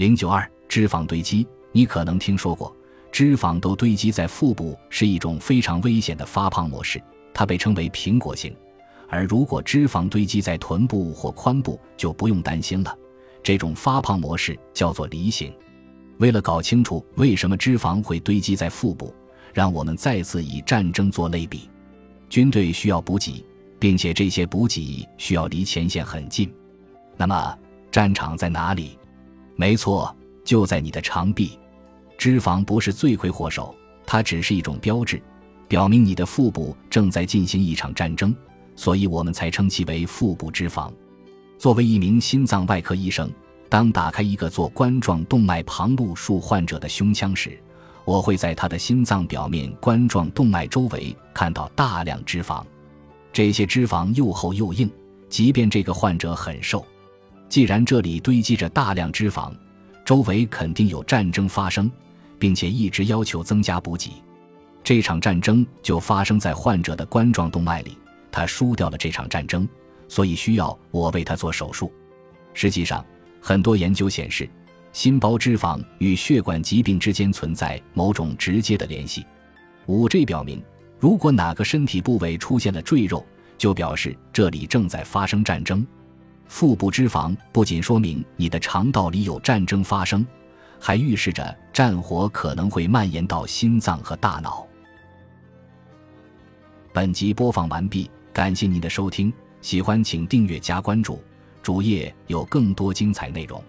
零九二脂肪堆积，你可能听说过，脂肪都堆积在腹部是一种非常危险的发胖模式，它被称为苹果型。而如果脂肪堆积在臀部或髋部，就不用担心了。这种发胖模式叫做梨形。为了搞清楚为什么脂肪会堆积在腹部，让我们再次以战争做类比。军队需要补给，并且这些补给需要离前线很近。那么，战场在哪里？没错，就在你的肠壁。脂肪不是罪魁祸首，它只是一种标志，表明你的腹部正在进行一场战争。所以我们才称其为腹部脂肪。作为一名心脏外科医生，当打开一个做冠状动脉旁路术患者的胸腔时，我会在他的心脏表面冠状动脉周围看到大量脂肪。这些脂肪又厚又硬，即便这个患者很瘦。既然这里堆积着大量脂肪，周围肯定有战争发生，并且一直要求增加补给。这场战争就发生在患者的冠状动脉里。他输掉了这场战争，所以需要我为他做手术。实际上，很多研究显示，心包脂肪与血管疾病之间存在某种直接的联系。五 G 表明，如果哪个身体部位出现了赘肉，就表示这里正在发生战争。腹部脂肪不仅说明你的肠道里有战争发生，还预示着战火可能会蔓延到心脏和大脑。本集播放完毕。感谢您的收听，喜欢请订阅加关注，主页有更多精彩内容。